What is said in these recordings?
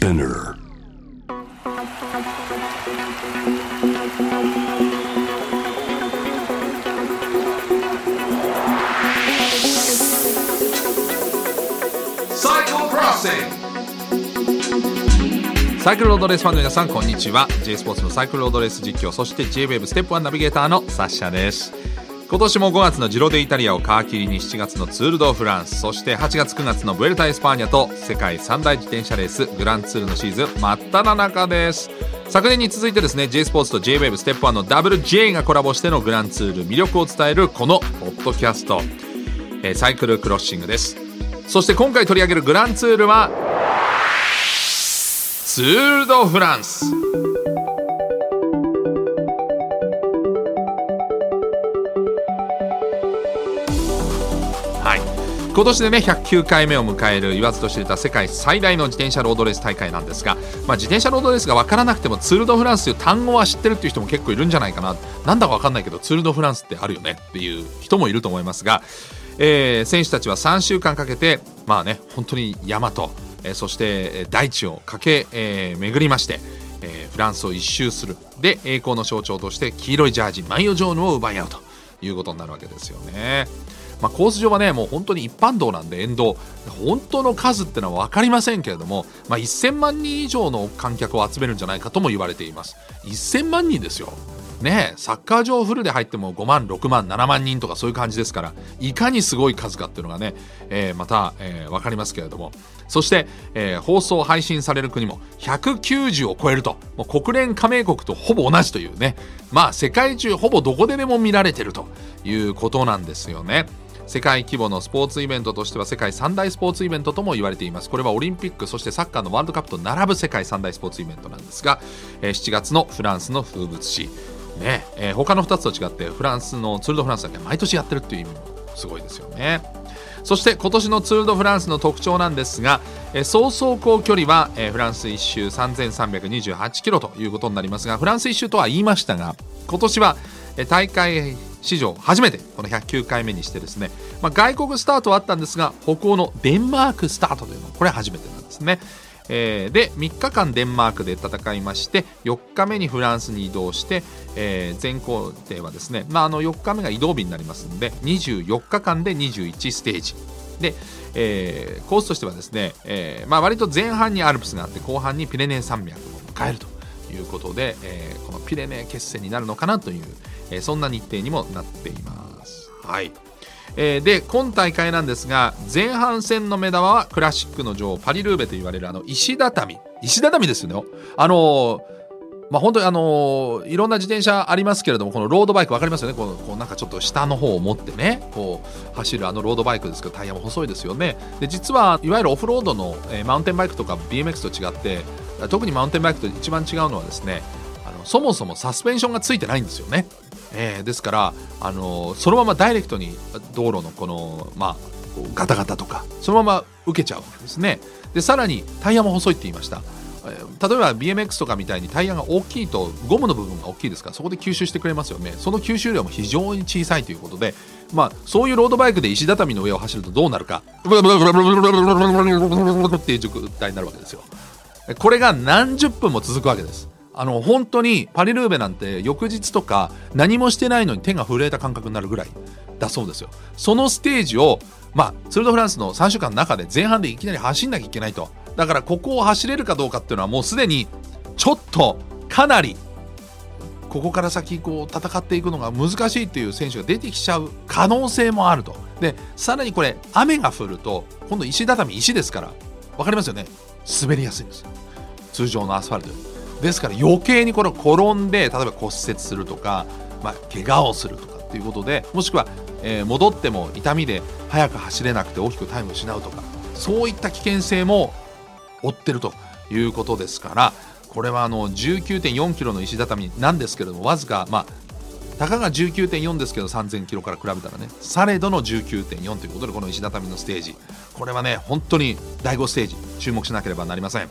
SPINEAR. サイクルロードレースファンの皆さんこんにちは。J スポーツのサイクルロードレース実況そして JWAVE ステップ1ナビゲーターのサッシャです今年も5月のジロデイタリアを皮切りに7月のツール・ド・フランスそして8月9月のブエルタ・エスパーニャと世界三大自転車レースグランツールのシーズン真っ只中です。昨年に続いてですね J スポーツと JWAVE ステップ1の WJ がコラボしてのグランツール魅力を伝えるこのポッドキャスト、えーサイクルクロッシングです。そして今回取り上げるグランツールはツール・ド・フランス。今年でね109回目を迎える言わずと知れた世界最大の自転車ロードレース大会なんですが、まあ、自転車ロードレースが分からなくてもツール・ド・フランスという単語は知ってるっていう人も結構いるんじゃないかななんだか分かんないけどツール・ド・フランスってあるよねっていう人もいると思いますが、えー選手たちは3週間かけてまあね本当に山と、えーそして大地を駆け、えー巡りまして、えーフランスを一周するで栄光の象徴として黄色いジャージマイオジョーヌを奪い合うということになるわけですよね。まあ、コース上はねもう本当に一般道なんで沿道。本当の数ってのは分かりませんけれども、まあ、1000万人以上の観客を集めるんじゃないかとも言われています。1000万人ですよ。ねえサッカー場フルで入っても5万6万7万人とかそういう感じですからいかにすごい数かっていうのがね、えーまた、えー分かりますけれども。そして、えー放送配信される国も190を超えると。もう国連加盟国とほぼ同じというね。まあ世界中ほぼどこででも見られてるということなんですよね。世界規模のスポーツイベントとしては世界三大スポーツイベントとも言われています。これはオリンピックそしてサッカーのワールドカップと並ぶ世界三大スポーツイベントなんですが、えー7月のフランスの風物詩。ねえー他の2つと違ってフランスのツール・ド・フランスだけ毎年やってるっていう意味もすごいですよね。そして今年のツール・ド・フランスの特徴なんですが、えー総走行距離は、えーフランス1周3328キロということになりますがフランス1周とは言いましたが今年は、大会史上初めてこの109回目にしてですね、まあ、外国スタートはあったんですが北欧のデンマークスタートというのはこれ初めてなんですね。えーで3日間デンマークで戦いまして4日目にフランスに移動して、えー全行程はですね、まあ、あの4日目が移動日になりますので24日間で21ステージで、えーコースとしてはですね、えーまあ、割と前半にアルプスがあって後半にピレネー山脈を迎えるということで、えーこのピレネー決戦になるのかなという、えーそんな日程にもなっています。はい。えーで今大会なんですが前半戦の目玉はクラシックの女王パリルーベと言われるあの石畳。石畳ですよね。あのーまあ本当にあのーいろんな自転車ありますけれどもこのロードバイク分かりますよね。このこうなんかちょっと下の方を持ってねこう走るあのロードバイクですけどタイヤも細いですよね。で実はいわゆるオフロードの、えーマウンテンバイクとか BMX と違って特にマウンテンバイクと一番違うのはですねあのそもそもサスペンションがついてないんですよね、えーですから、あのそのままダイレクトに道路のこの、まあ、ガタガタとかそのまま受けちゃうわけですね。でさらにタイヤも細いって言いました。え例えば BMX とかみたいにタイヤが大きいとゴムの部分が大きいですからそこで吸収してくれますよね。その吸収量も非常に小さいということでまあそういうロードバイクで石畳の上を走るとどうなるかっていう状態になるわけですよこれが何十分も続くわけです。あの本当にパリルーベなんて翌日とか何もしてないのに手が震えた感覚になるぐらいだそうですよ。そのステージをまあツル・ド・フランスの3週間の中で前半でいきなり走んなきゃいけないと。だからここを走れるかどうかっていうのはもうすでにちょっとかなりここから先こう戦っていくのが難しいっていう選手が出てきちゃう可能性もあると。でさらにこれ雨が降ると今度石畳石ですから分かりますよね。滑りやすいんです通常のアスファルトですから余計にこれ転んで例えば骨折するとか、まあ、怪我をするとかっていうことでもしくは、えー戻っても痛みで速く走れなくて大きくタイムを失うとかそういった危険性も負ってるということですからこれはあの19.4キロの石畳なんですけれどもわずかまあたかが19.4ですけど3000キロから比べたらね。されどの19.4ということでこの石畳のステージ。これはね本当に第5ステージ。注目しなければなりません。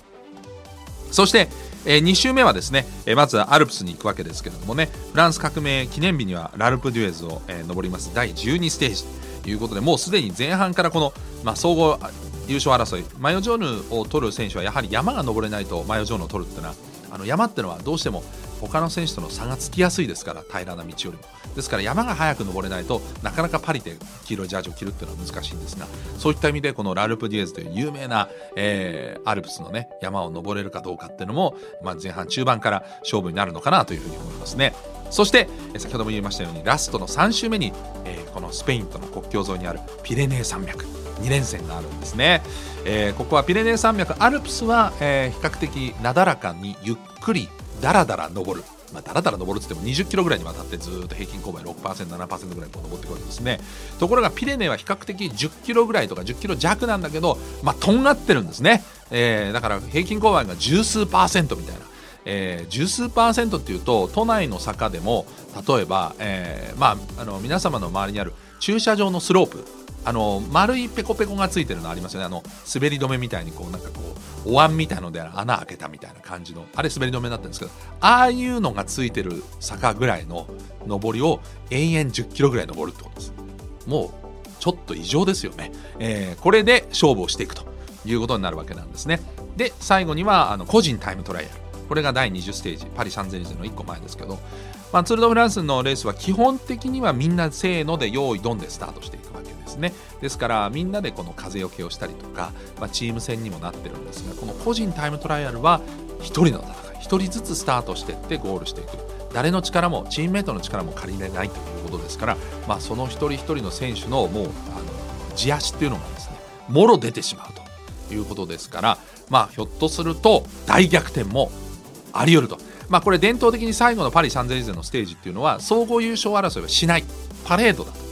そして、え2週目はですね、えーまずはアルプスに行くわけですけれどもね。フランス革命記念日にはラルプ・デュエズを、えー登ります。第12ステージ。ということでもうすでに前半からこの、まあ、総合優勝争い。マヨジョーヌを取る選手はやはり山が登れないとマヨジョーヌを取るっていうのはあの山っていうのはどうしても他の選手との差がつきやすいですから平らな道よりも。ですから山が早く登れないとなかなかパリで黄色いジャージを着るっていうのは難しいんですがそういった意味でこのラルプ・ディエズという有名な、えー、アルプスのね山を登れるかどうかっていうのも、まあ、前半中盤から勝負になるのかなというふうに思いますね。そして先ほども言いましたようにラストの3周目に、えー、このスペインとの国境沿いにあるピレネー山脈。2連戦があるんですね、えー、ここはピレネー山脈。アルプスは、えー、比較的なだらかにゆっくりだらだら登る。まあ、だらだら登るって言っても20キロぐらいにわたってずっと平均勾配 6%7% ぐらいこう登ってくるんですね。ところがピレネーは比較的10キロぐらいとか10キロ弱なんだけど、まあ、とんがってるんですね、えー、だから平均勾配が十数パーセントみたいな。えー、十数パーセントっていうと都内の坂でも例えば、えーまあ、あの皆様の周りにある駐車場のスロープあの丸いペコペコがついてるのありますよね。あの滑り止めみたいにこうなんかこうお椀みたいので穴開けたみたいな感じの。あれ滑り止めになってるんですけどああいうのがついてる坂ぐらいの上りを延々10キロぐらい登るってことです。もうちょっと異常ですよね、えー、これで勝負をしていくということになるわけなんですね。で最後にはあの個人タイムトライアル。これが第20ステージ。パリ・サンゼルゼの1個前ですけど、まあ、ツール・ド・フランスのレースは基本的にはみんなせーので用意ドンでスタートしていく。ですね。ですからみんなでこの風よけをしたりとか、まあ、チーム戦にもなってるんですがこの個人タイムトライアルは1人の戦い1人ずつスタートしていってゴールしていく。誰の力もチームメートの力も借りれないということですから、まあ、その一人一人の選手のもうあの地足っていうのがですねもろ出てしまうということですから、まあ、ひょっとすると大逆転もあり得ると。まあ、これ伝統的に最後のパリ・サンゼルゼのステージっていうのは総合優勝争いはしない。パレードだと。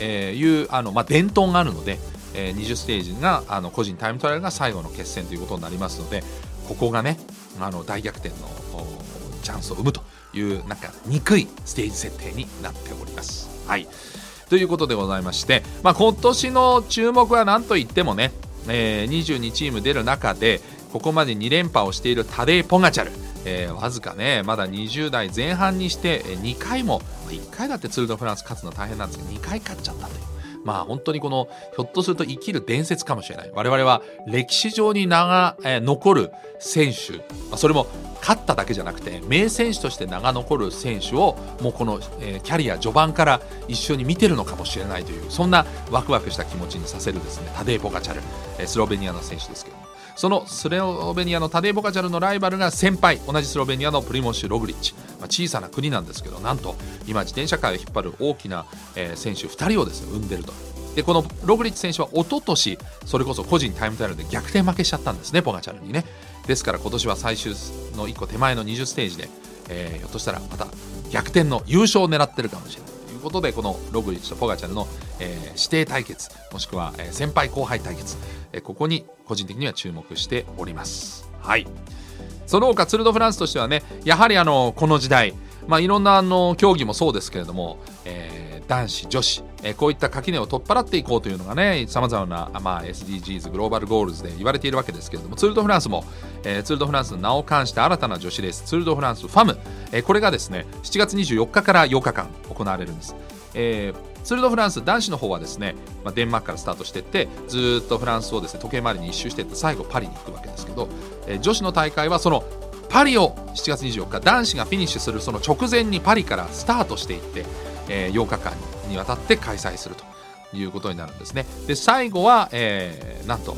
えいうあの、まあ、伝統があるので、え、20ステージがあの個人タイムトライアルが最後の決戦ということになりますのでここがねあの大逆転のチャンスを生むというなんか憎いステージ設定になっております。はいということでございまして、まあ、今年の注目は何といってもね、えー、22チーム出る中でここまで2連覇をしているタデイ・ポガチャル、えー、わずかねまだ20代前半にして2回も1回だってツール・ド・フランス勝つの大変なんですけど2回勝っちゃったという。まあ本当にこのひょっとすると生きる伝説かもしれない。我々は歴史上に名が、えー、残る選手、まあ、それも勝っただけじゃなくて名選手として名が残る選手をもうこの、えー、キャリア序盤から一緒に見てるのかもしれないというそんなワクワクした気持ちにさせるですねタデー・ポガチャル、えー、スロベニアの選手ですけど。そのスロベニアのタデー・ボカチャルのライバルが先輩。同じスロベニアのプリモシュ・ログリッチ、まあ、小さな国なんですけどなんと今自転車界を引っ張る大きな、えー、選手2人をですね生んでると。でこのログリッチ選手は一昨年それこそ個人タイムタイルで逆転負けしちゃったんですねポガチャルにね。ですから今年は最終の1個手前の20ステージで、えー、ひょっとしたらまた逆転の優勝を狙ってるかもしれない。ことでこのログリッチとポガチャルの、えー、指定対決もしくは、えー、先輩後輩対決、えー、ここに個人的には注目しております。はい。その他ツール・ド・フランスとしてはねやはりあのこの時代まあいろんなあの競技もそうですけれども、えー男子女子、え、こういった垣根を取っ払っていこうというのがねさまざまな、まあ、SDGs グローバルゴールズで言われているわけですけれどもツール・ド・フランスも、えー、ツール・ド・フランスの名を冠した新たな女子レースツール・ド・フランスファム、え、これがですね7月24日から8日間行われるんです、えー、ツール・ド・フランス男子の方はですね、まあ、デンマークからスタートしていってずっとフランスをですね時計回りに一周していって最後パリに行くわけですけど、えー、女子の大会はそのパリを7月24日男子がフィニッシュするその直前にパリからスタートしていって、えー、8日間にわたって開催するということになるんですね。で最後は、えー、なんと、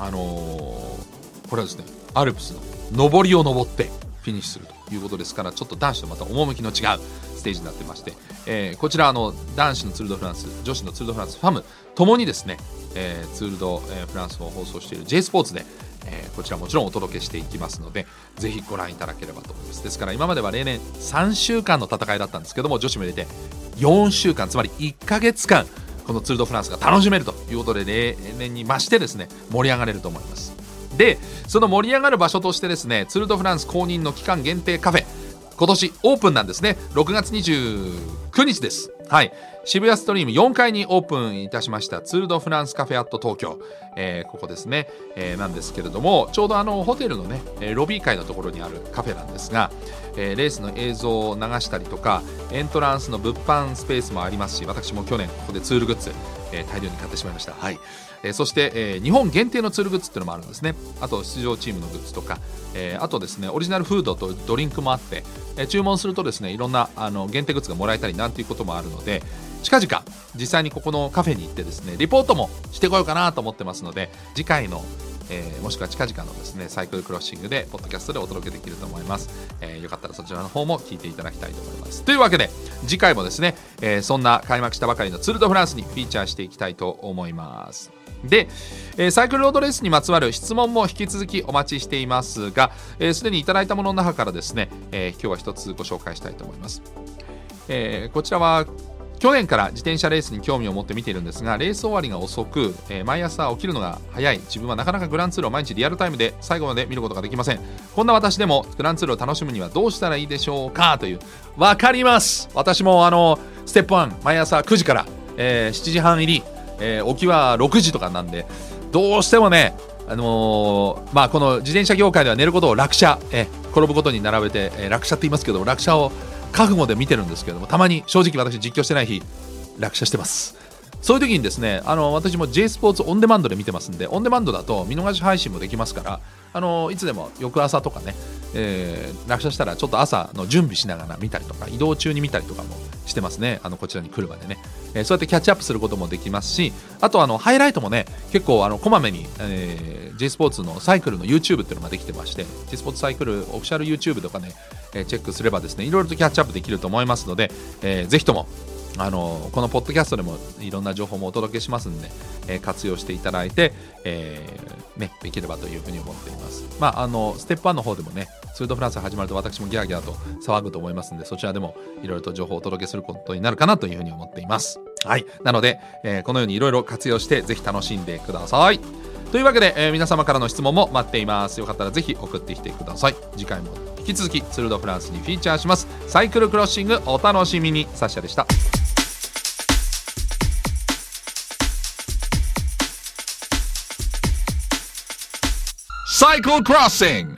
あのー、これはですねアルプスの上りを登ってフィニッシュするということですからちょっと男子とまた趣の違うステージになってまして、えー、こちらあの男子のツール・ド・フランス女子のツール・ド・フランスファムともにですね、えー、ツール・ド・フランスを放送している J スポーツでえ、こちらもちろんお届けしていきますのでぜひご覧いただければと思いますですから今までは例年3週間の戦いだったんですけども女子も入れて4週間つまり1ヶ月間このツール・ド・フランスが楽しめるということで例年に増してですね盛り上がれると思います。でその盛り上がる場所としてですねツール・ド・フランス公認の期間限定カフェ今年オープンなんですね。6月29日です。はい。渋谷ストリーム4階にオープンいたしました。ツール・ド・フランスカフェアット東京、えー、ここですね、えー、なんですけれどもちょうどあのホテルのねロビー階のところにあるカフェなんですが、えー、レースの映像を流したりとかエントランスの物販スペースもありますし私も去年ここでツールグッズ、えー、大量に買ってしまいました。はい。えー、そして、えー、日本限定のツールグッズっていうのもあるんですね。あと出場チームのグッズとか、えー、あとですねオリジナルフードとドリンクもあって、えー、注文するとですねいろんなあの限定グッズがもらえたりなんていうこともあるので近々実際にここのカフェに行ってですねリポートもしてこようかなと思ってますので次回のえー、もしくは近々のですねサイクルクロッシングでポッドキャストでお届けできると思います、えー、よかったらそちらの方も聞いていただきたいと思います。というわけで次回もですね、えー、そんな開幕したばかりのツール・ド・フランスにフィーチャーしていきたいと思います。で、えー、サイクルロードレースにまつわる質問も引き続きお待ちしていますがすで、えー、にいただいたものの中からですね、えー、今日は一つご紹介したいと思います、えー、こちらは去年から自転車レースに興味を持って見ているんですがレース終わりが遅く、えー、毎朝起きるのが早い。自分はなかなかグランツールを毎日リアルタイムで最後まで見ることができません。こんな私でもグランツールを楽しむにはどうしたらいいでしょうかという分かります。私もあのステップ1毎朝9時から、えー、7時半入り、えー、起きは6時とかなんでどうしてもねあのー、まあ、この自転車業界では寝ることを落車、え転ぶことに並べて、え落車って言いますけども落車を覚悟で見てるんですけどもたまに正直私実況してない日落車してます。そういう時にですねあの私も J スポーツオンデマンドで見てますんでオンデマンドだと見逃し配信もできますからあのいつでも翌朝とかね、えー、落車したらちょっと朝の準備しながら見たりとか移動中に見たりとかもしてますね。あのこちらに来るまでね、えー、そうやってキャッチアップすることもできますしあとあのハイライトもね結構あのこまめに、えー、J スポーツのサイクルの YouTube っていうのができてまして G スポーツサイクルオフィシャル YouTube とかね、えチェックすればですねいろいろとキャッチアップできると思いますので、えー、ぜひともあのこのポッドキャストでもいろんな情報もお届けしますんで、えー、活用していただいて、えー、ね、できればというふうに思っています。まあ、あのステップ1の方でもね、ツール・ド・フランス始まると私もギャーギャーと騒ぐと思いますんで、そちらでもいろいろと情報をお届けすることになるかなというふうに思っています。はい。なので、えー、このようにいろいろ活用して、ぜひ楽しんでください。というわけで、えー、皆様からの質問も待っています。よかったらぜひ送ってきてください。次回も引き続きツール・ド・フランスにフィーチャーします。サイクルクロッシングお楽しみに。サッシャでした。Cycle Crossing